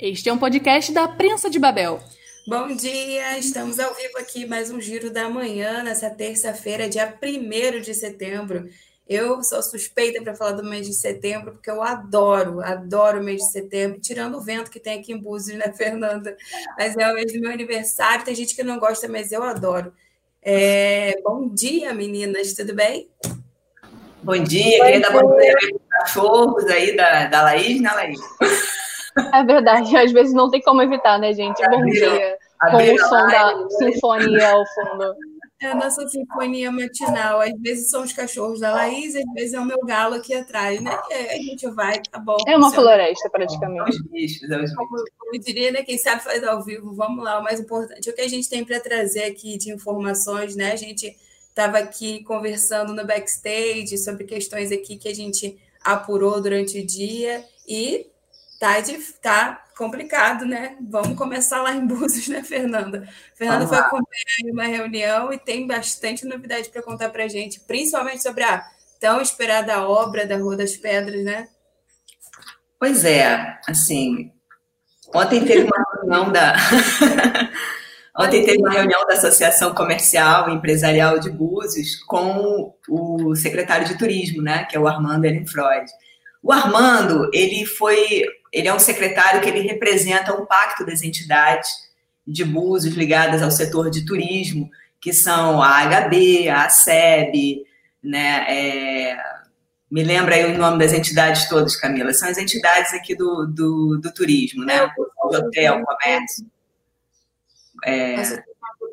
Este é um podcast da Prensa de Babel. Bom dia, estamos ao vivo aqui, mais um Giro da Manhã, nessa terça-feira, dia 1 de setembro. Eu sou suspeita para falar do mês de setembro, porque eu adoro, adoro o mês de setembro, tirando o vento que tem aqui em Búzios, né, Fernanda? Mas é o mês do meu aniversário, tem gente que não gosta, mas eu adoro. É... Bom dia, meninas, tudo bem? Bom dia, queria dar bom dia aos cachorros aí da, da Laís, né, Laís? É verdade, às vezes não tem como evitar, né, gente? Bom dia. Com o som da sinfonia ao fundo. É a nossa sinfonia matinal. Às vezes são os cachorros da Laís, às vezes é o meu galo aqui atrás, né? a gente vai, tá bom. É uma floresta, praticamente. Os bichos, é os Como, como eu diria, né? Quem sabe faz ao vivo. Vamos lá, o mais importante é o que a gente tem para trazer aqui de informações, né? A gente estava aqui conversando no backstage sobre questões aqui que a gente apurou durante o dia e tá, de, tá complicado, né? Vamos começar lá em Búzios, né, Fernanda? Fernanda foi acompanhar uma reunião e tem bastante novidade para contar para a gente, principalmente sobre a tão esperada obra da Rua das Pedras, né? Pois é, assim, ontem teve uma reunião da Ontem teve uma reunião da Associação Comercial e Empresarial de Búzios com o secretário de Turismo, né, que é o Armando Ehrenfreud. O Armando, ele foi, ele é um secretário que ele representa um pacto das entidades de Búzios ligadas ao setor de turismo, que são a HB, a ASEB, né, é, me lembra aí o nome das entidades todas, Camila. São as entidades aqui do, do, do turismo, né? É, o hotel, comércio. É...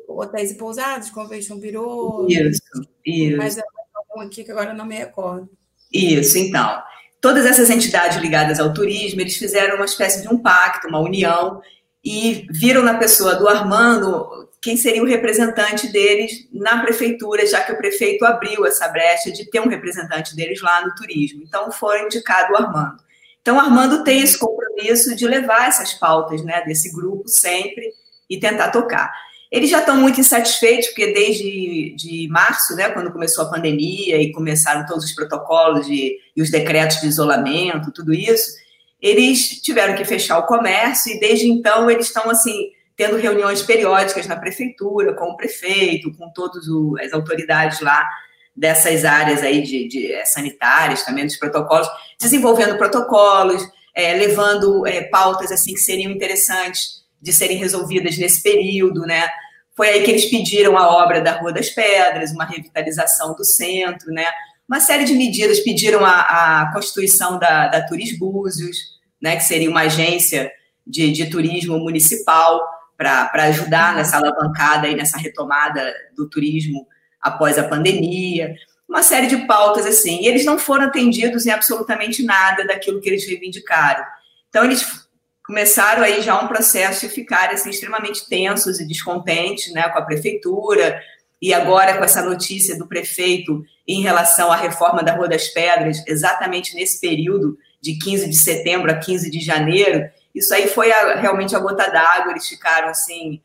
Hotéis e pousados, Convention Bureau. Isso, isso. Mas algum aqui que agora não me recordo. Isso, então. Todas essas entidades ligadas ao turismo, eles fizeram uma espécie de um pacto, uma união, e viram na pessoa do Armando quem seria o representante deles na prefeitura, já que o prefeito abriu essa brecha de ter um representante deles lá no turismo. Então, foi indicado o Armando. Então, o Armando tem esse compromisso de levar essas pautas né, desse grupo sempre e tentar tocar. Eles já estão muito insatisfeitos, porque desde de março, né, quando começou a pandemia e começaram todos os protocolos de, e os decretos de isolamento, tudo isso, eles tiveram que fechar o comércio e desde então eles estão assim tendo reuniões periódicas na prefeitura, com o prefeito, com todas as autoridades lá dessas áreas aí de, de é, sanitárias, também dos protocolos, desenvolvendo protocolos, é, levando é, pautas assim que seriam interessantes de serem resolvidas nesse período, né? Foi aí que eles pediram a obra da Rua das Pedras, uma revitalização do centro, né? Uma série de medidas pediram a, a constituição da, da Turis Búzios, né? Que seria uma agência de, de turismo municipal para ajudar nessa alavancada e nessa retomada do turismo após a pandemia. Uma série de pautas assim. E eles não foram atendidos em absolutamente nada daquilo que eles reivindicaram. Então, eles começaram aí já um processo de ficar assim, extremamente tensos e descontentes né, com a prefeitura, e agora com essa notícia do prefeito em relação à reforma da Rua das Pedras, exatamente nesse período de 15 de setembro a 15 de janeiro, isso aí foi a, realmente a gota d'água, eles ficaram assim,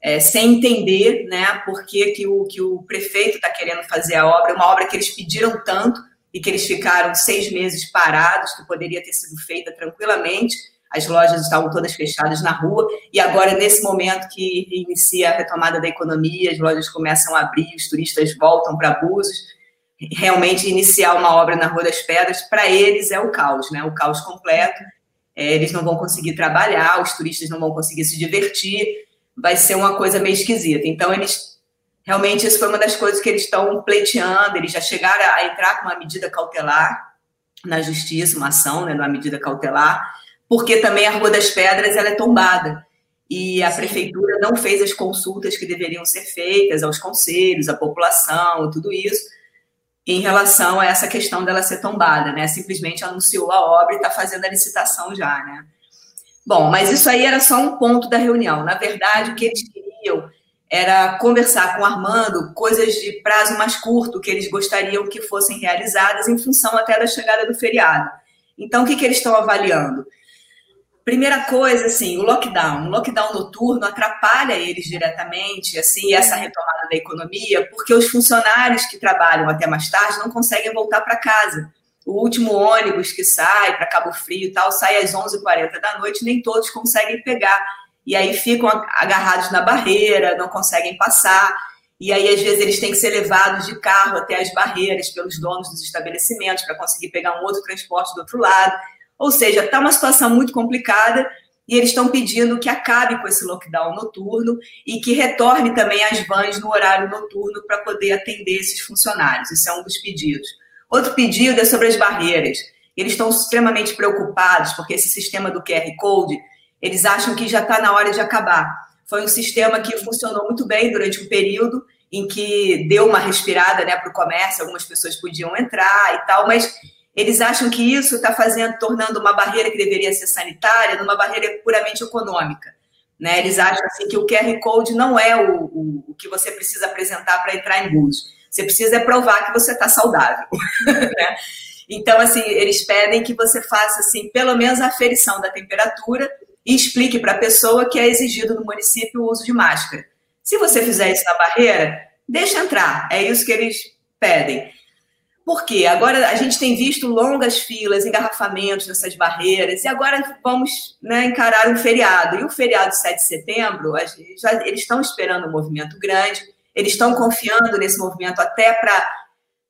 é, sem entender né, por que, que, o, que o prefeito está querendo fazer a obra, uma obra que eles pediram tanto e que eles ficaram seis meses parados, que poderia ter sido feita tranquilamente, as lojas estavam todas fechadas na rua, e agora, nesse momento que inicia a retomada da economia, as lojas começam a abrir, os turistas voltam para Búzios, realmente iniciar uma obra na Rua das Pedras, para eles é o caos, né? o caos completo, é, eles não vão conseguir trabalhar, os turistas não vão conseguir se divertir, vai ser uma coisa meio esquisita. Então, eles realmente, isso foi uma das coisas que eles estão pleiteando, eles já chegaram a entrar com uma medida cautelar na justiça, uma ação, né, uma medida cautelar, porque também a Rua das Pedras ela é tombada e a Sim. prefeitura não fez as consultas que deveriam ser feitas aos conselhos, à população, tudo isso, em relação a essa questão dela ser tombada, né? Simplesmente anunciou a obra e está fazendo a licitação já, né? Bom, mas isso aí era só um ponto da reunião. Na verdade, o que eles queriam era conversar com o Armando coisas de prazo mais curto que eles gostariam que fossem realizadas em função até da chegada do feriado. Então, o que, que eles estão avaliando? Primeira coisa, assim, o lockdown. O lockdown noturno atrapalha eles diretamente, assim, essa retomada da economia, porque os funcionários que trabalham até mais tarde não conseguem voltar para casa. o último ônibus que sai para Cabo Frio e tal, sai às 11h40 da noite, nem todos conseguem pegar. E aí ficam agarrados na barreira, não conseguem passar. E aí, às vezes, eles têm que ser levados de carro até as barreiras pelos donos dos estabelecimentos para conseguir pegar um outro transporte do outro lado. Ou seja, está uma situação muito complicada e eles estão pedindo que acabe com esse lockdown noturno e que retorne também as vans no horário noturno para poder atender esses funcionários. Esse é um dos pedidos. Outro pedido é sobre as barreiras. Eles estão extremamente preocupados porque esse sistema do QR Code, eles acham que já está na hora de acabar. Foi um sistema que funcionou muito bem durante um período em que deu uma respirada né, para o comércio, algumas pessoas podiam entrar e tal, mas eles acham que isso está fazendo, tornando uma barreira que deveria ser sanitária, numa barreira puramente econômica. Né? Eles acham assim, que o QR Code não é o, o, o que você precisa apresentar para entrar em Búzios. Você precisa provar que você está saudável. né? Então, assim, eles pedem que você faça, assim, pelo menos a aferição da temperatura e explique para a pessoa que é exigido no município o uso de máscara. Se você fizer isso na barreira, deixa entrar. É isso que eles pedem. Por quê? Agora a gente tem visto longas filas, engarrafamentos nessas barreiras, e agora vamos né, encarar um feriado. E o feriado de 7 de setembro, já, eles estão esperando um movimento grande, eles estão confiando nesse movimento até para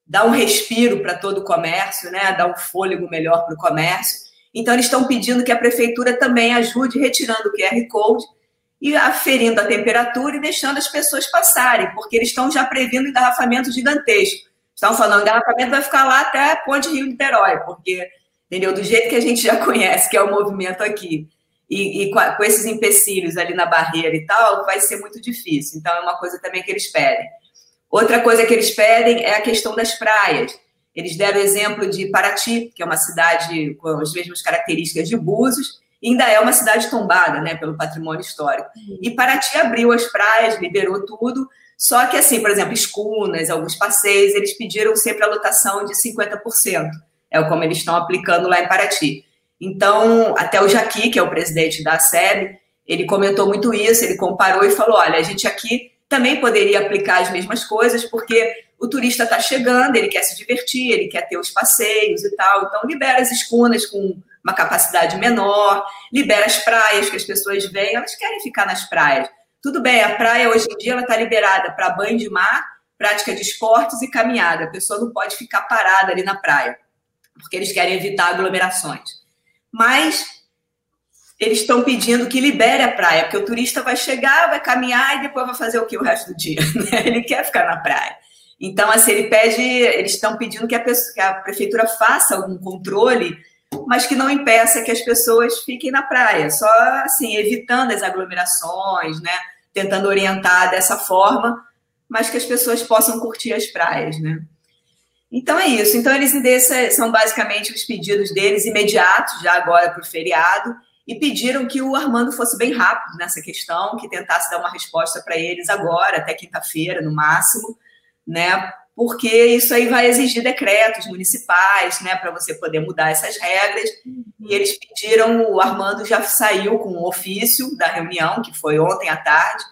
dar um respiro para todo o comércio, né? dar um fôlego melhor para o comércio. Então, eles estão pedindo que a prefeitura também ajude retirando o QR Code e aferindo a temperatura e deixando as pessoas passarem, porque eles estão já prevendo engarrafamento gigantesco. Estão falando, engarrafamento vai ficar lá até a Ponte Rio-Niterói, porque, entendeu? Do jeito que a gente já conhece, que é o movimento aqui e, e com, com, esses empecilhos ali na barreira e tal, vai ser muito difícil. Então, é uma coisa também que eles pedem. Outra coisa que eles pedem é a questão das praias. Eles deram o exemplo de Paraty, que é uma cidade com as mesmas características de Búzios, ainda é uma cidade tombada né, pelo patrimônio histórico. E Paraty abriu as praias, liberou tudo, só que, assim, por exemplo, escunas, alguns passeios, eles pediram sempre a lotação de 50%. É como eles estão aplicando lá em Paraty. Então, até o Jaqui, que é o presidente da SEB, ele comentou muito isso, ele comparou e falou: olha, a gente aqui também poderia aplicar as mesmas coisas, porque o turista está chegando, ele quer se divertir, ele quer ter os passeios e tal. Então, libera as escunas com uma capacidade menor, libera as praias que as pessoas vêm, elas querem ficar nas praias. Tudo bem, a praia hoje em dia está liberada para banho de mar, prática de esportes e caminhada. A pessoa não pode ficar parada ali na praia, porque eles querem evitar aglomerações mas eles estão pedindo que libere a praia, porque o turista vai chegar, vai caminhar e depois vai fazer o que o resto do dia? Né? Ele quer ficar na praia. Então, assim, ele pede, eles estão pedindo que a, pessoa, que a prefeitura faça algum controle, mas que não impeça que as pessoas fiquem na praia, só assim, evitando as aglomerações, né? Tentando orientar dessa forma, mas que as pessoas possam curtir as praias, né? Então é isso. Então eles são basicamente os pedidos deles imediatos, já agora para o feriado, e pediram que o Armando fosse bem rápido nessa questão, que tentasse dar uma resposta para eles agora, até quinta-feira, no máximo, né? Porque isso aí vai exigir decretos municipais, né, para você poder mudar essas regras. E eles pediram, o Armando já saiu com um ofício da reunião, que foi ontem à tarde,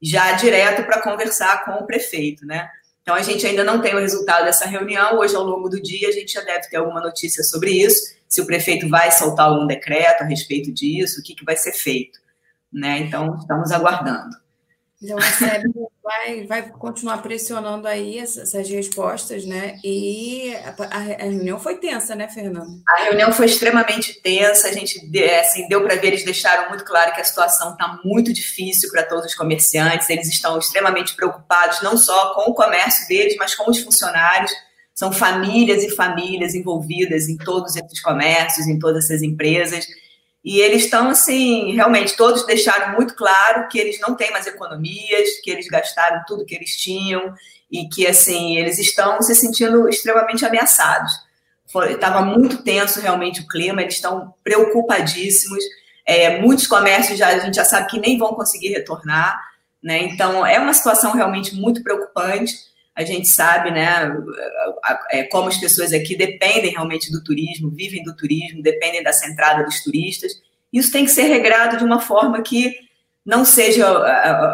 já direto para conversar com o prefeito, né? Então, a gente ainda não tem o resultado dessa reunião. Hoje, ao longo do dia, a gente já deve ter alguma notícia sobre isso. Se o prefeito vai soltar algum decreto a respeito disso, o que, que vai ser feito. Né? Então, estamos aguardando. Então, a SEB vai, vai continuar pressionando aí essas, respostas, né? E a, a, reunião foi tensa, né, Fernando? A reunião foi extremamente tensa. A gente, assim, deu para ver, eles deixaram muito claro que a situação está muito difícil para todos os comerciantes. Eles estão extremamente preocupados, não só com o comércio deles, mas com os funcionários. São famílias e famílias envolvidas em todos esses comércios, em todas essas empresas. E eles estão, assim, realmente, todos deixaram muito claro que eles não têm mais economias, que eles gastaram tudo que eles tinham e que, assim, eles estão se sentindo extremamente ameaçados. Estava muito tenso, realmente, o clima, eles estão preocupadíssimos. É, muitos comércios já, a gente já sabe que nem vão conseguir retornar, né? Então, é uma situação realmente muito preocupante. A gente sabe, né, como as pessoas aqui dependem realmente do turismo, vivem do turismo, dependem dessa entrada dos turistas. Isso tem que ser regrado de uma forma que não seja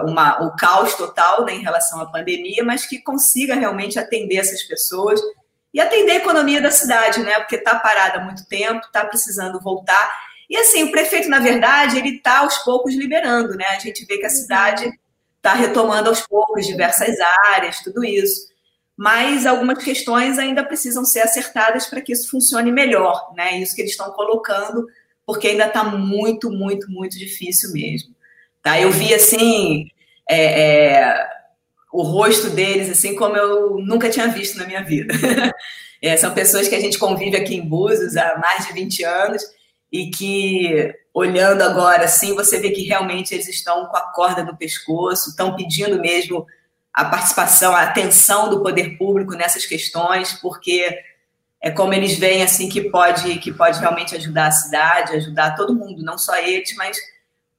uma, o caos total né, em relação à pandemia, mas que consiga realmente atender essas pessoas e atender a economia da cidade, né? Porque está parada há muito tempo, está precisando voltar. E assim, o prefeito, na verdade, ele está aos poucos liberando, né? A gente vê que a cidade está retomando aos poucos diversas áreas, tudo isso. Mas algumas questões ainda precisam ser acertadas para que isso funcione melhor, né? Isso que eles estão colocando, porque ainda está muito, muito, muito difícil mesmo. Tá? Eu vi assim é, é, o rosto deles assim como eu nunca tinha visto na minha vida. É, são pessoas que a gente convive aqui em Búzios há mais de 20 anos e que, olhando agora assim, você vê que realmente eles estão com a corda no pescoço, estão pedindo mesmo a participação, a atenção do poder público nessas questões, porque é como eles veem assim que pode que pode realmente ajudar a cidade, ajudar todo mundo, não só eles, mas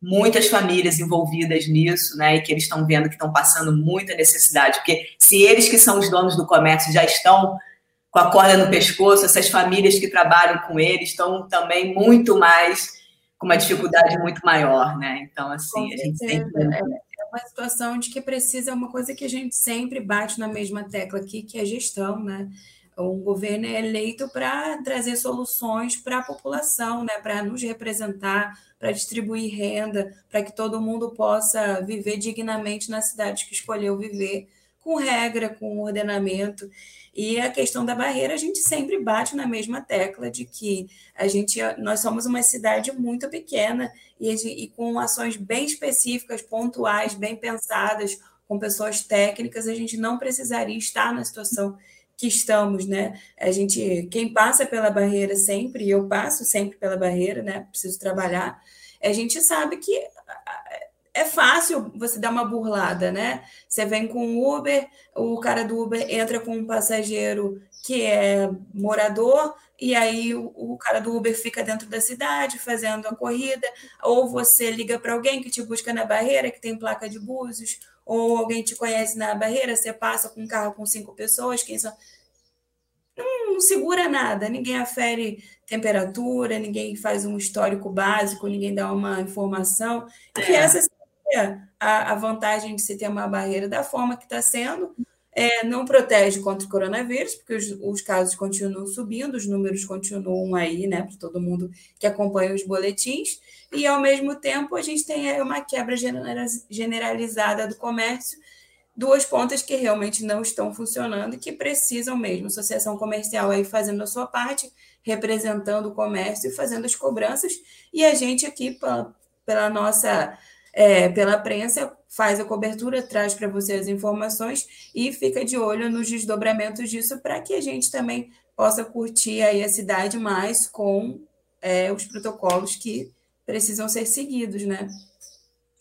muitas famílias envolvidas nisso, né? E que eles estão vendo que estão passando muita necessidade, porque se eles que são os donos do comércio já estão com a corda no pescoço, essas famílias que trabalham com eles estão também muito mais com uma dificuldade muito maior, né? Então, assim, a gente sempre. É, é uma situação de que precisa uma coisa que a gente sempre bate na mesma tecla aqui, que é a gestão, né? O governo é eleito para trazer soluções para a população, né? para nos representar, para distribuir renda, para que todo mundo possa viver dignamente na cidade que escolheu viver, com regra, com ordenamento. E a questão da barreira, a gente sempre bate na mesma tecla de que a gente, nós somos uma cidade muito pequena e, e com ações bem específicas, pontuais, bem pensadas, com pessoas técnicas, a gente não precisaria estar na situação que estamos, né? A gente, quem passa pela barreira sempre, e eu passo sempre pela barreira, né? Preciso trabalhar. A gente sabe que é fácil você dar uma burlada, né? Você vem com o Uber, o cara do Uber entra com um passageiro que é morador, e aí o, o cara do Uber fica dentro da cidade fazendo a corrida, ou você liga para alguém que te busca na barreira, que tem placa de Búzios, ou alguém te conhece na barreira, você passa com um carro com cinco pessoas, quem são. Não, não, segura nada, ninguém afere temperatura, ninguém faz um histórico básico, ninguém dá uma informação. É. Que essa a, a, vantagem de se ter uma barreira da forma que está sendo. É, não protege contra o coronavírus, porque os, os, casos continuam subindo, os números continuam aí, né, para todo mundo que acompanha os boletins, e ao mesmo tempo a gente tem uma quebra generalizada do comércio, duas pontas que realmente não estão funcionando e que precisam mesmo. Associação comercial aí fazendo a sua parte, representando o comércio e fazendo as cobranças, e a gente aqui, pela, pela nossa. É, pela prensa, faz a cobertura, traz para você as informações e fica de olho nos desdobramentos disso para que a gente também possa curtir aí a cidade mais com é, os protocolos que precisam ser seguidos, né?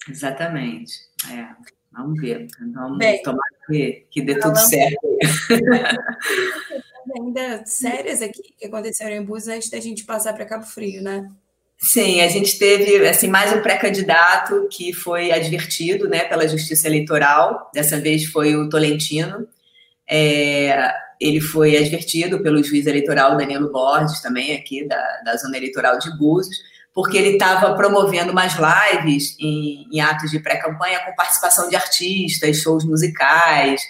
Exatamente. É, vamos ver. Vamos Bem, tomar que, que dê tudo certo. ainda sérias aqui que aconteceram em Búzios antes da gente passar para Cabo Frio, né? Sim, a gente teve assim mais um pré-candidato que foi advertido, né, pela Justiça Eleitoral. Dessa vez foi o Tolentino. É, ele foi advertido pelo juiz eleitoral Danilo Borges, também aqui da, da zona eleitoral de Búzios, porque ele estava promovendo umas lives em, em atos de pré-campanha com participação de artistas, shows musicais,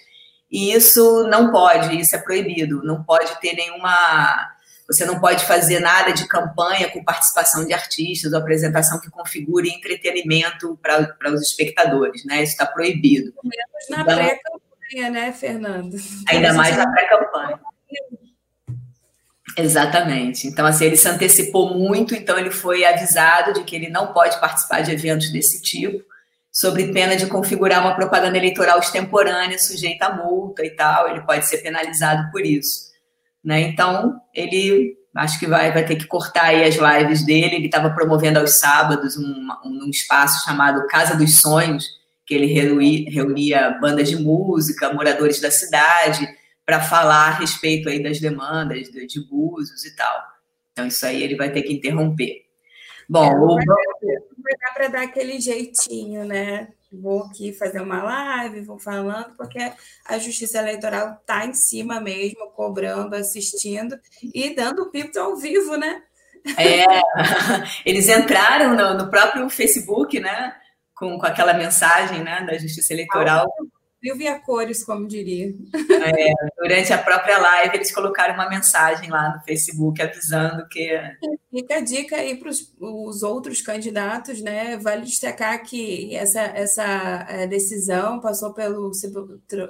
e isso não pode, isso é proibido, não pode ter nenhuma. Você não pode fazer nada de campanha com participação de artistas ou apresentação que configure entretenimento para os espectadores, né? Isso está proibido. Menos na então, pré-campanha, né, Fernando? Ainda mais na pré-campanha. Exatamente. Então, assim, ele se antecipou muito, então ele foi avisado de que ele não pode participar de eventos desse tipo, sob pena de configurar uma propaganda eleitoral extemporânea, sujeita a multa e tal, ele pode ser penalizado por isso. Né? Então, ele acho que vai, vai ter que cortar aí as lives dele. Ele estava promovendo aos sábados um, um, espaço chamado Casa dos Sonhos, que ele reunia, reunia bandas de música, moradores da cidade, para falar a respeito aí das demandas de, de Búzios e tal. Então, isso aí ele vai ter que interromper. Bom, é, o... vai dar para dar aquele jeitinho, né? Vou aqui fazer uma live, vou falando, porque a Justiça Eleitoral está em cima mesmo, cobrando, assistindo e dando o pito ao vivo, né? É, eles entraram no, no, próprio Facebook, né? Com, com aquela mensagem né, da Justiça Eleitoral vivo e a cores, como diria. É, durante a própria live, eles colocaram uma mensagem lá no Facebook avisando que. Fica a dica aí para os outros candidatos, né? Vale destacar que essa, essa é, decisão passou pelo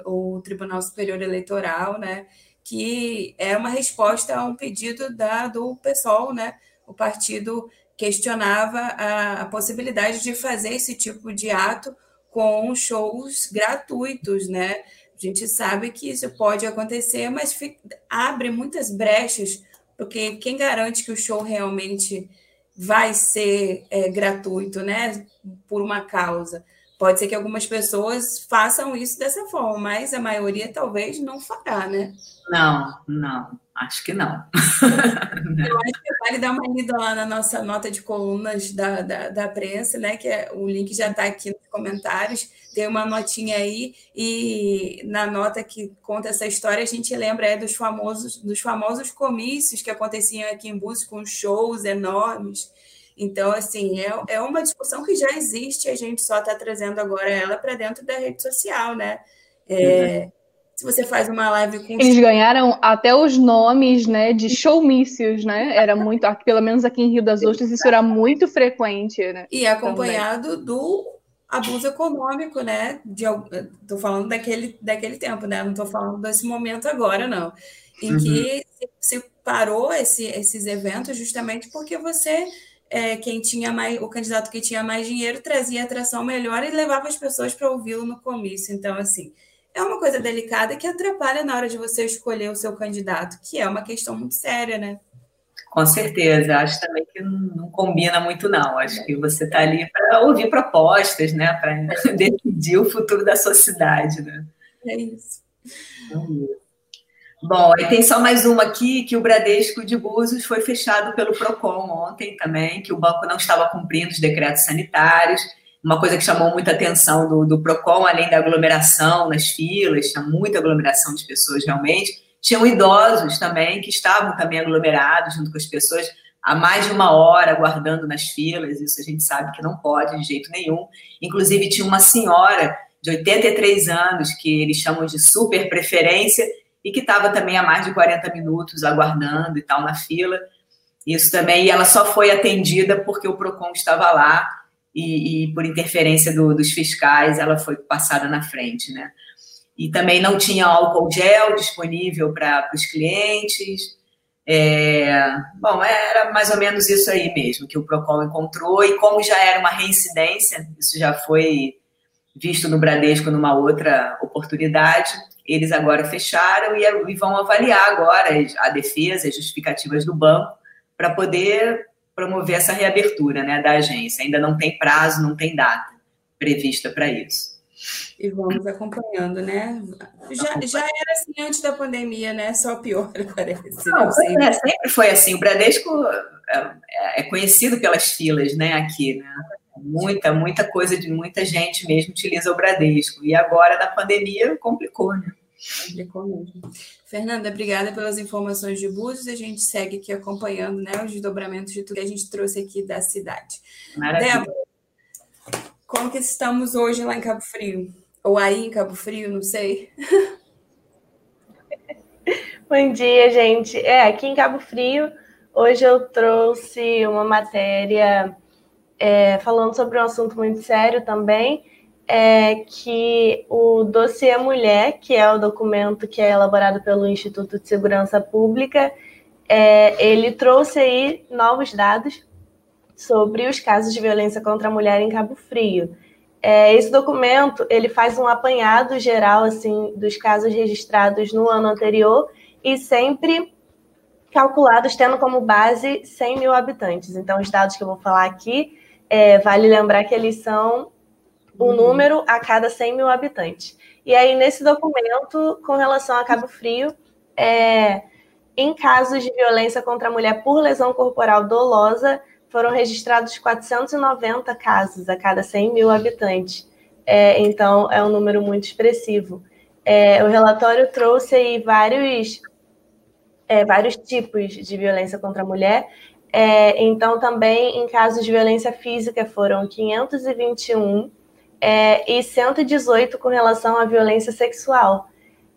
o Tribunal Superior Eleitoral, né? Que é uma resposta a um pedido da, do PSOL, né? O partido questionava a, a possibilidade de fazer esse tipo de ato com shows gratuitos, né? A gente sabe que isso pode acontecer, mas fica, abre muitas brechas, porque quem garante que o show realmente vai ser é, gratuito, né? Por uma causa. Pode ser que algumas pessoas façam isso dessa forma, mas a maioria talvez não fará, né? Não, não, acho que não. Eu acho que vale dar uma lida lá na nossa nota de colunas da, da, da prensa, né? Que é, o link já está aqui nos comentários. Tem uma notinha aí, e na nota que conta essa história, a gente lembra é, dos, famosos, dos famosos comícios que aconteciam aqui em Búzios, com shows enormes então, assim, é, é uma discussão que já existe, a gente só está trazendo agora ela para dentro da rede social, né? É, uhum. Se você faz uma live com. Eles ganharam até os nomes né, de showmícios, né? Era muito, pelo menos aqui em Rio das Ostras, isso era muito frequente, né? E acompanhado Também. do abuso econômico, né? Estou falando daquele, daquele tempo, né? Não estou falando desse momento agora, não. Em uhum. que se parou esse, esses eventos justamente porque você é, quem tinha mais, o candidato que tinha mais dinheiro trazia atração melhor e levava as pessoas para ouvi-lo no comício. Então, assim, é uma coisa delicada que atrapalha na hora de você escolher o seu candidato, que é uma questão muito séria, né? Com certeza, acho também que não combina muito, não. Acho que você está ali para ouvir propostas, né? Para decidir o futuro da sociedade, né? É isso. Então, Bom, e tem só mais uma aqui, que o Bradesco de Búzios foi fechado pelo PROCON ontem também, que o banco não estava cumprindo os decretos sanitários, uma coisa que chamou muita atenção do, do PROCON, além da aglomeração nas filas, tinha muita aglomeração de pessoas realmente, tinham idosos também, que estavam também aglomerados junto com as pessoas, há mais de uma hora aguardando nas filas, isso a gente sabe que não pode de jeito nenhum. Inclusive, tinha uma senhora de 83 anos, que eles chamam de super preferência, e que estava também há mais de 40 minutos aguardando e tal na fila. Isso também, e ela só foi atendida porque o PROCON estava lá e, e por interferência do, dos fiscais ela foi passada na frente, né? E também não tinha álcool gel disponível para os clientes. É, bom, era mais ou menos isso aí mesmo que o PROCON encontrou, e como já era uma reincidência, isso já foi visto no Bradesco numa outra oportunidade, eles agora fecharam e, vão avaliar agora a defesa, as justificativas do banco, para poder promover essa reabertura né, da agência. Ainda não tem prazo, não tem data prevista para isso. E vamos acompanhando, né? Já, já era assim antes da pandemia, né? Só pior, parece. Não, não é, sempre foi assim. O Bradesco é, é conhecido pelas filas, né? Aqui, né? Muita, muita coisa de muita gente mesmo utiliza o Bradesco. E agora, na pandemia, complicou, né? Complicou mesmo. Fernanda, obrigada pelas informações de Búzios. A gente segue aqui acompanhando né, os desdobramentos de tudo que a gente trouxe aqui da cidade. Maravilha. Débora, como que estamos hoje lá em Cabo Frio? Ou aí em Cabo Frio, não sei. Bom dia, gente. É, aqui em Cabo Frio, hoje eu trouxe uma matéria é, falando sobre um assunto muito sério também, é que o dossiê Mulher, que é o documento que é elaborado pelo Instituto de Segurança Pública, é, ele trouxe aí novos dados sobre os casos de violência contra a mulher em Cabo Frio. É, esse documento ele faz um apanhado geral assim dos casos registrados no ano anterior e sempre calculados tendo como base 100 mil habitantes. Então, os dados que eu vou falar aqui, é, vale lembrar que eles são o uhum. número a cada 100 mil habitantes. E aí, nesse documento, com relação a Cabo Frio, é, em casos de violência contra a mulher por lesão corporal dolosa, foram registrados 490 casos a cada 100 mil habitantes. É, então, é um número muito expressivo. É, o relatório trouxe aí vários, é, vários tipos de violência contra a mulher. É, então, também em casos de violência física foram 521 é, e 118 com relação à violência sexual.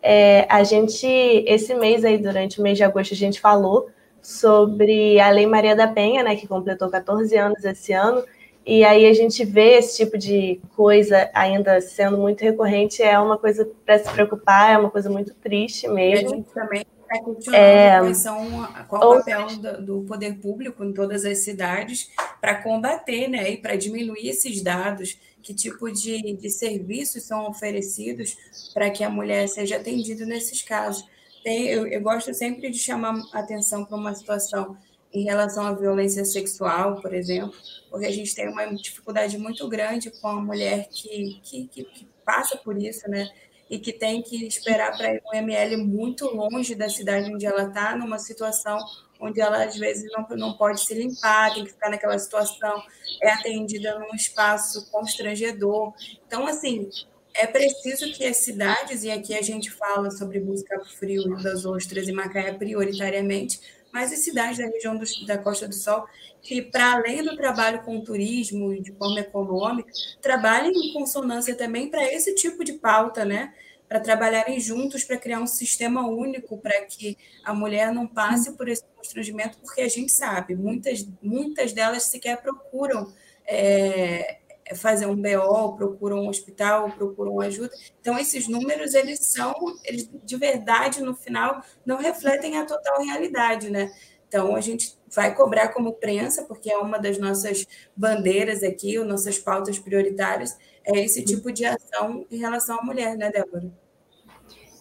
É, a gente, esse mês aí, durante o mês de agosto, a gente falou sobre a Lei Maria da Penha, né, que completou 14 anos esse ano, e aí a gente vê esse tipo de coisa ainda sendo muito recorrente, é uma coisa para se preocupar, é uma coisa muito triste mesmo. a gente também está questionando é, são, qual o papel do, do, poder público em todas as cidades para combater né, e para diminuir esses dados, que tipo de, de serviços são oferecidos para que a mulher seja atendida nesses casos. Tem, eu, eu gosto sempre de chamar atenção para uma situação em relação à violência sexual, por exemplo, porque a gente tem uma dificuldade muito grande com a mulher que, que, que, passa por isso, né? E que tem que esperar para ir um ML muito longe da cidade onde ela está, numa situação onde ela às vezes não, não pode se limpar, tem que ficar naquela situação, é atendida num espaço constrangedor. Então, assim, é preciso que as cidades, e aqui a gente fala sobre Busca Frio, Rio das Ostras e Macaé prioritariamente, mas as cidades da região do, da Costa do Sol, que para além do trabalho com turismo e de forma econômica, trabalhem em consonância também para esse tipo de pauta, né? Para trabalharem juntos para criar um sistema único para que a mulher não passe por esse constrangimento, porque a gente sabe, muitas, muitas delas sequer procuram é, fazer um BO, procuram um hospital, procuram ajuda. Então, esses números, eles são, eles de verdade, no final, não refletem a total realidade, né? Então, a gente vai cobrar como prensa, porque é uma das nossas bandeiras aqui, nossas pautas prioritárias, é esse tipo de ação em relação à mulher, né, Débora?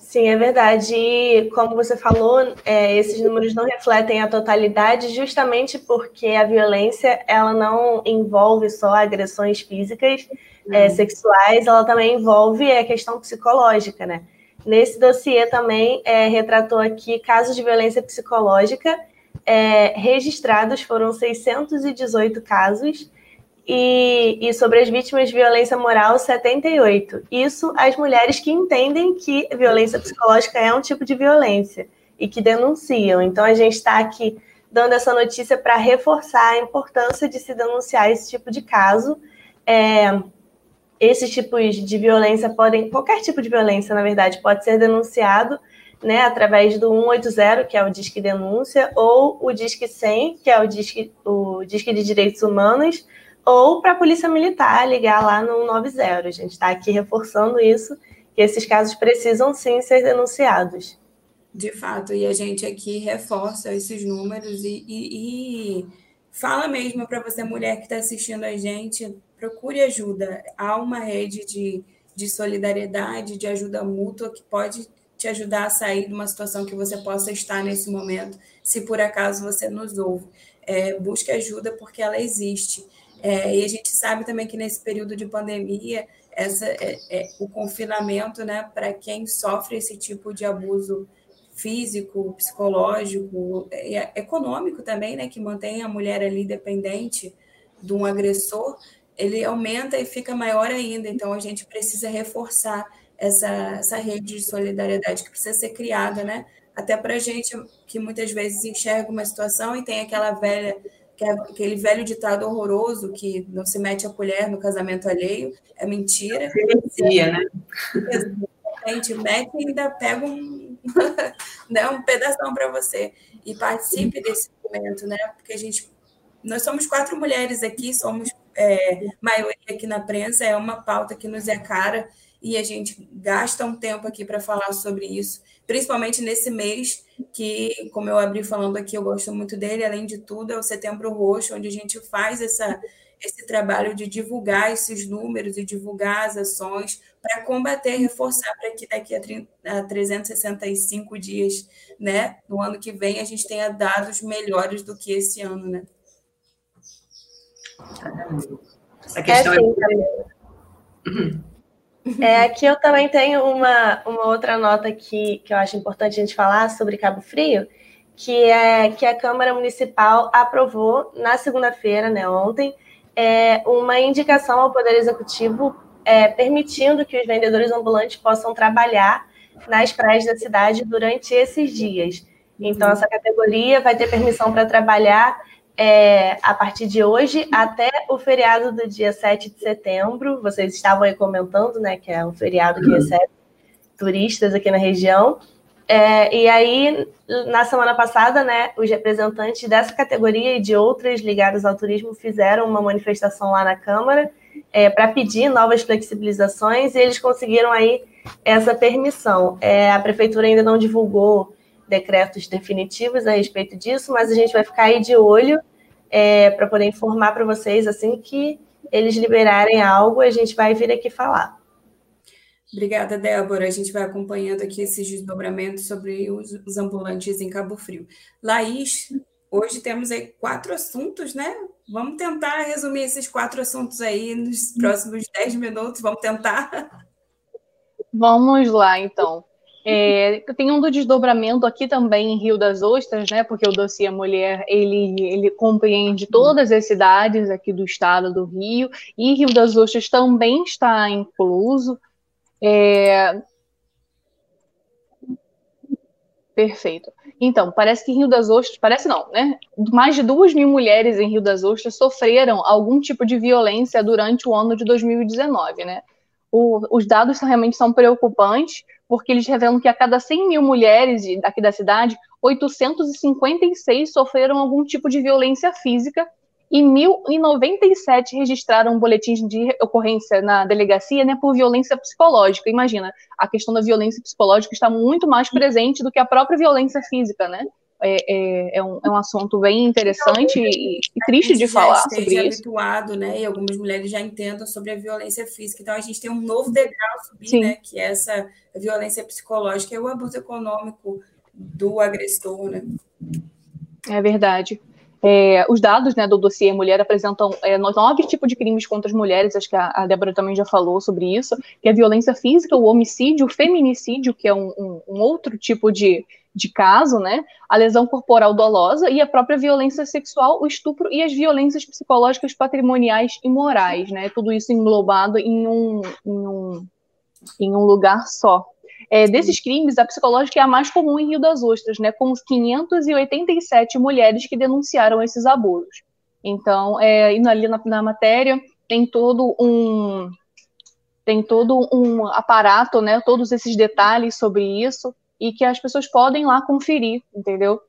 Sim, é verdade. E como você falou, é, esses números não refletem a totalidade, justamente porque a violência ela não envolve só agressões físicas, é, sexuais, ela também envolve a questão psicológica, né? Nesse dossiê também é, retratou aqui casos de violência psicológica é, registrados, foram 618 casos, e, e, sobre as vítimas de violência moral, 78. Isso as mulheres que entendem que violência psicológica é um tipo de violência e que denunciam. Então a gente está aqui dando essa notícia para reforçar a importância de se denunciar esse tipo de caso. É, esses tipos de violência podem, qualquer tipo de violência, na verdade, pode ser denunciado né, através do 180, que é o Disque Denúncia, ou o Disque 100, que é o Disque, o Disque de Direitos Humanos, ou para a Polícia Militar ligar lá no 90. A gente está aqui reforçando isso, que esses casos precisam sim ser denunciados. De fato, e a gente aqui reforça esses números e, e, e fala mesmo para você, mulher que está assistindo a gente, procure ajuda. Há uma rede de, de solidariedade, de ajuda mútua que pode te ajudar a sair de uma situação que você possa estar nesse momento, se por acaso você nos ouve. É, busque ajuda porque ela existe. É, e a gente sabe também que nesse período de pandemia, essa, é, é o confinamento, né, para quem sofre esse tipo de abuso físico, psicológico, e é, econômico também, né, que mantém a mulher ali dependente de um agressor, ele aumenta e fica maior ainda. Então a gente precisa reforçar essa, essa rede de solidariedade que precisa ser criada, né? Até para a gente que muitas vezes enxerga uma situação e tem aquela velha é aquele velho ditado horroroso que não se mete a colher no casamento alheio, é mentira. Silencia, né? Exatamente, mete e ainda pega um, né, um pedaço para você. E participe desse momento, né? Porque a gente. Nós somos quatro mulheres aqui, somos é, maioria aqui na prensa, é uma pauta que nos é cara e a gente gasta um tempo aqui para falar sobre isso principalmente nesse mês que, como eu abri falando aqui, eu gosto muito dele, além de tudo, é o Setembro Roxo, onde a gente faz essa, esse trabalho de divulgar esses números e divulgar as ações para combater, reforçar para que daqui a, a 365 dias, né, no ano que vem, a gente tenha dados melhores do que esse ano, né? Essa questão é, é... É, aqui eu também tenho uma, uma outra nota que, que eu acho importante a gente falar sobre Cabo Frio, que é que a Câmara Municipal aprovou na segunda-feira, né, ontem, é, uma indicação ao Poder Executivo é, permitindo que os vendedores ambulantes possam trabalhar nas praias da cidade durante esses dias. Então, essa categoria vai ter permissão para trabalhar é, a partir de hoje até o feriado do dia 7 de setembro. Vocês estavam aí comentando, né, que é um feriado que recebe turistas aqui na região. É, e aí, na semana passada, né, os representantes dessa categoria e de outras ligadas ao turismo fizeram uma manifestação lá na Câmara é, para pedir novas flexibilizações e eles conseguiram aí essa permissão. É, a prefeitura ainda não divulgou decretos definitivos a respeito disso, mas a gente vai ficar aí de olho é, para poder informar para vocês assim que eles liberarem algo, a gente vai vir aqui falar. Obrigada, Débora. A gente vai acompanhando aqui esses desdobramentos sobre os, os ambulantes em Cabo Frio. Laís, hoje temos aí quatro assuntos, né? Vamos tentar resumir esses quatro assuntos aí nos próximos dez minutos. Vamos tentar. Vamos lá, então. É, tem um do desdobramento aqui também em Rio das Ostras, né? Porque o dossiê Mulher ele, ele compreende todas as cidades aqui do estado do Rio e Rio das Ostras também está incluso. É... Perfeito. Então, parece que Rio das Ostras, parece não, né? Mais de duas mil mulheres em Rio das Ostras sofreram algum tipo de violência durante o ano de 2019, né? O, os dados realmente são preocupantes porque eles revelam que a cada 100 mil mulheres aqui da cidade, 856 sofreram algum tipo de violência física e 1.097 registraram boletins de ocorrência na delegacia né, por violência psicológica. Imagina, a questão da violência psicológica está muito mais presente do que a própria violência física, né? É, é, é, um, é um assunto bem interessante e, e triste de falar sobre isso. habituado, né? E algumas mulheres já entendam sobre a violência física. Então a gente tem um novo degrau a subir, Sim. né? Que é essa violência psicológica e o abuso econômico do agressor, né? É verdade. É, os dados né, do dossiê Mulher apresentam é, nove tipos de crimes contra as mulheres, acho que a, a Débora também já falou sobre isso, que é a violência física, o homicídio, o feminicídio, que é um, um, um outro tipo de, de caso, né, a lesão corporal dolosa e a própria violência sexual, o estupro e as violências psicológicas, patrimoniais e morais, né, tudo isso englobado em um, em um, em um lugar só. É, desses crimes, a psicológica é a mais comum em Rio das Ostras, né, com 587 mulheres que denunciaram esses abusos. Então, é, indo ali na, na matéria, tem todo um tem todo um aparato, né, todos esses detalhes sobre isso, e que as pessoas podem lá conferir, entendeu?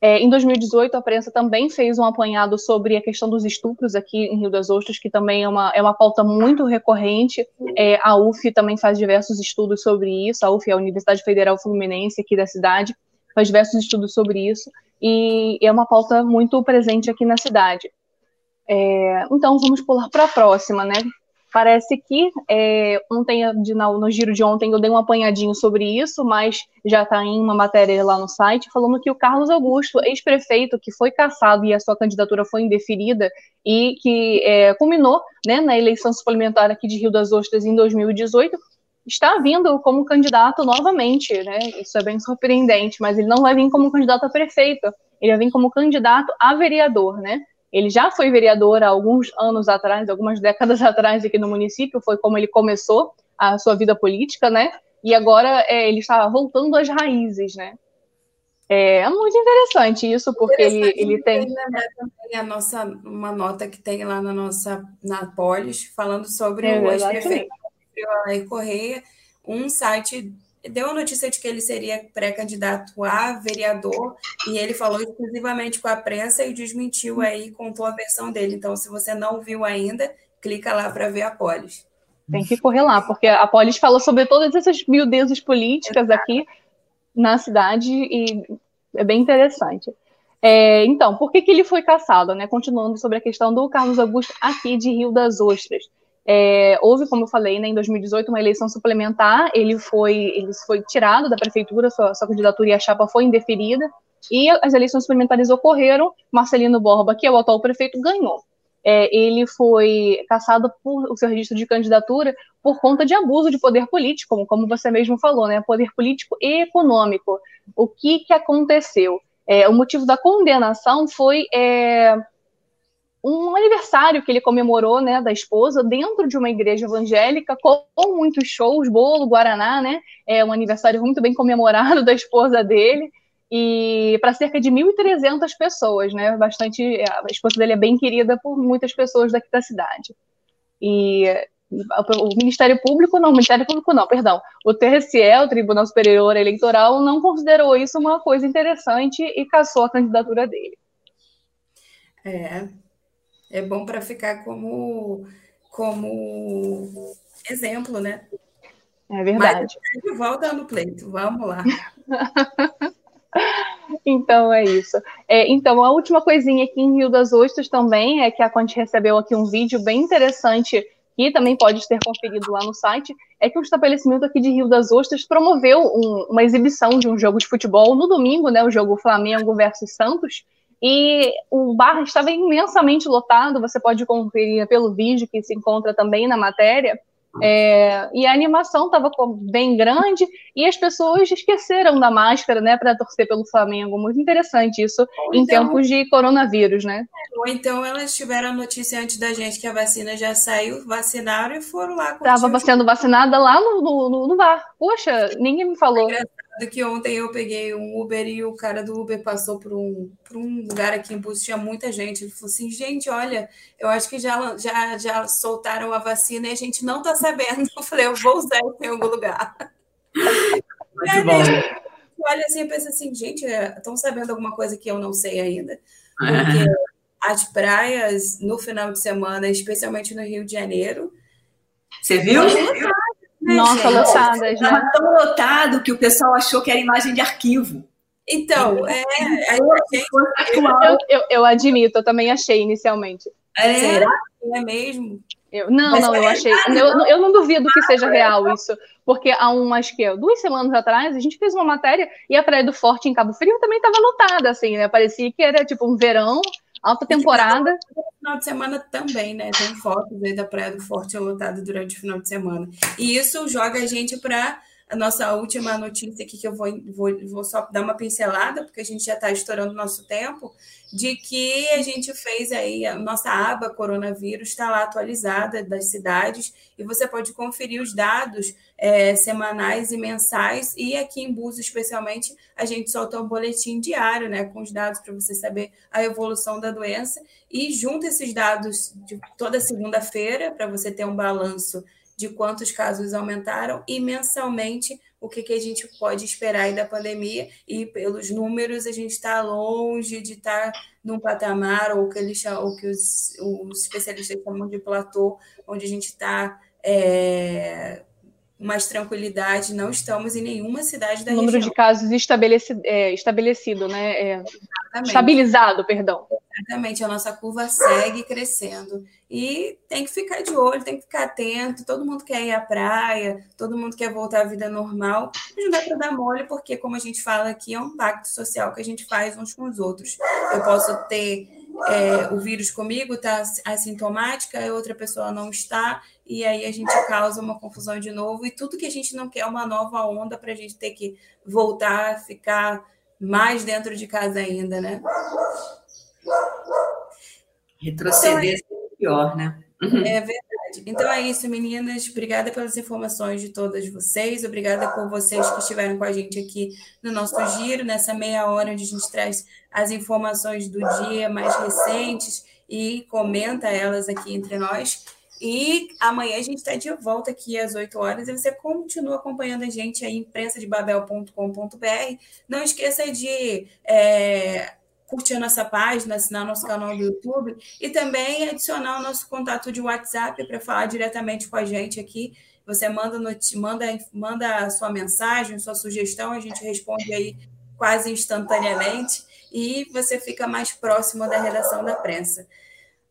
É, em 2018, a prensa também fez um apanhado sobre a questão dos estupros aqui em Rio das Ostras, que também é uma, é uma pauta muito recorrente. É, a UF também faz diversos estudos sobre isso, a UF é a Universidade Federal Fluminense aqui da cidade, faz diversos estudos sobre isso, e é uma pauta muito presente aqui na cidade. É, então, vamos pular para a próxima, né? Parece que é, ontem, no, giro de ontem, eu dei um apanhadinho sobre isso, mas já está em uma matéria lá no site falando que o Carlos Augusto, ex-prefeito, que foi caçado e a sua candidatura foi indeferida e que é, culminou né, na eleição suplementar aqui de Rio das Ostras em 2018, está vindo como candidato novamente, né? Isso é bem surpreendente, mas ele não vai vir como candidato a prefeito, ele vai vir como candidato a vereador, né? Ele já foi vereador há alguns anos atrás, algumas décadas atrás aqui no município, foi como ele começou a sua vida política, né? E agora é, ele está voltando às raízes, né? É, é muito interessante isso, porque interessante ele, ele tem. a nossa, uma nota que tem lá na nossa na Polis, falando sobre é, o ex-prefeito Correia, um site deu a notícia de que ele seria pré-candidato a vereador e ele falou exclusivamente com a prensa e desmentiu aí, contou a versão dele. Então, se você não viu ainda, clica lá para ver a Polis. Tem que correr lá, porque a Polis falou sobre todas essas miudezas políticas Exato. aqui na cidade e é bem interessante. É, então, por que, que ele foi caçado? Né? Continuando sobre a questão do Carlos Augusto aqui de Rio das Ostras. É, houve, como eu falei, né, em 2018, uma eleição suplementar, ele foi, ele foi tirado da prefeitura, sua, sua candidatura e a chapa foi indeferida, e as eleições suplementares ocorreram, Marcelino Borba, que é o atual prefeito, ganhou. É, ele foi caçado por o seu registro de candidatura por conta de abuso de poder político, como, como você mesmo falou, né, poder político e econômico. O que, que aconteceu? É, o motivo da condenação foi é, um aniversário que ele comemorou, né, da esposa, dentro de uma igreja evangélica, com muitos shows, bolo, guaraná, né, é um aniversário muito bem comemorado da esposa dele, e para cerca de 1.300 pessoas, né? Bastante, a esposa dele é bem querida por muitas pessoas daqui da cidade. E o Ministério Público, não, o Ministério Público não, perdão, o TSE, o Tribunal Superior Eleitoral, não considerou isso uma coisa interessante e cassou a candidatura dele. É, é bom para ficar como, como exemplo, né? É verdade. Mas de volta no pleito, vamos lá. Então é isso. É, então, a última coisinha aqui em Rio das Ostras também é que a Conte recebeu aqui um vídeo bem interessante que também pode ser conferido lá no site, é que o estabelecimento aqui de Rio das Ostras promoveu um, uma exibição de um jogo de futebol no domingo, né, o jogo Flamengo versus Santos, e o bar estava imensamente lotado, você pode conferir pelo vídeo que se encontra também na matéria, é, e a animação estava bem grande e as pessoas esqueceram da máscara, né, para torcer pelo Flamengo. Muito interessante isso Ou em então, tempos de coronavírus, né? Ou então elas tiveram a notícia antes da gente que a vacina já saiu, vacinaram e foram lá. Estava sendo vacinada lá no, no, no bar. Poxa, ninguém me falou. É que ontem eu peguei um Uber e o cara do Uber passou por um, por um lugar aqui em Búzios, tinha muita gente. Ele falou assim, gente, olha, eu acho que já, já, já soltaram a vacina e a gente não está sabendo. Eu falei, eu vou usar isso em algum lugar. Muito bom. Olha assim, eu penso assim, gente, estão é, sabendo alguma coisa que eu não sei ainda. Porque é. as praias no final de semana, especialmente no Rio de Janeiro... Você viu? Né, Nossa, lotadas, né? Estava tão lotado que o pessoal achou que era imagem de arquivo. Então, é, eu, eu, eu, admito, eu também achei inicialmente. É, Será que é mesmo? Eu, não, Mas não, é, eu achei. Eu, eu não duvido que seja real isso, porque há umas que duas semanas atrás a gente fez uma matéria e a Praia do Forte em Cabo Frio também estava lotada, assim, né? Parecia que era tipo um verão alta temporada. No final de semana também, né? Tem fotos aí da Praia do Forte lotada durante o final de semana. E isso joga a gente para a nossa última notícia aqui, que eu vou, vou, vou só dar uma pincelada, porque a gente já está estourando o nosso tempo, de que a gente fez aí, a nossa aba coronavírus está lá atualizada das cidades, e você pode conferir os dados é, semanais e mensais, e aqui em Búzios, especialmente, a gente solta um boletim diário, né, com os dados para você saber a evolução da doença, e junta esses dados de toda segunda-feira, para você ter um balanço de quantos casos aumentaram e mensalmente o que, que a gente pode esperar aí da pandemia. E pelos números, a gente está longe de estar tá num patamar, ou que, eles, ou que os, os especialistas chamam de platô, onde a gente está. É, mais tranquilidade, não estamos em nenhuma cidade da o número região. de casos estabelecido, é, estabelecido né? É, estabilizado, perdão. Exatamente, a nossa curva segue crescendo. E tem que ficar de olho, tem que ficar atento. Todo mundo quer ir à praia, todo mundo quer voltar à vida normal. Mas não dá para dar mole, porque, como a gente fala aqui, é um pacto social que a gente faz uns com os outros. Eu posso ter é, o vírus comigo, está assintomática, a outra pessoa não está, e aí a gente causa uma confusão de novo. E tudo que a gente não quer é uma nova onda para a gente ter que voltar a ficar mais dentro de casa ainda, né? Retroceder então, é pior, né? É verdade. Então é isso, meninas. Obrigada pelas informações de todas vocês. Obrigada por vocês que estiveram com a gente aqui no nosso giro, nessa meia hora onde a gente traz as informações do dia mais recentes e comenta elas aqui entre nós. E amanhã a gente está de volta aqui às 8 horas e você continua acompanhando a gente aí, imprensadebabel.com.br. Não esqueça de é, curtir a nossa página, assinar nosso canal do YouTube e também adicionar o nosso contato de WhatsApp para falar diretamente com a gente aqui. Você manda, manda, manda a sua mensagem, sua sugestão, a gente responde aí quase instantaneamente e você fica mais próximo da redação da prensa.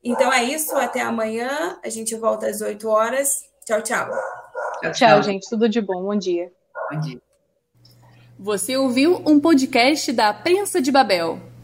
Então é isso, até amanhã. A gente volta às 8 horas. Tchau, tchau. Tchau, tchau gente. Tudo de bom. Bom dia. Bom dia. Você ouviu um podcast da Prensa de Babel.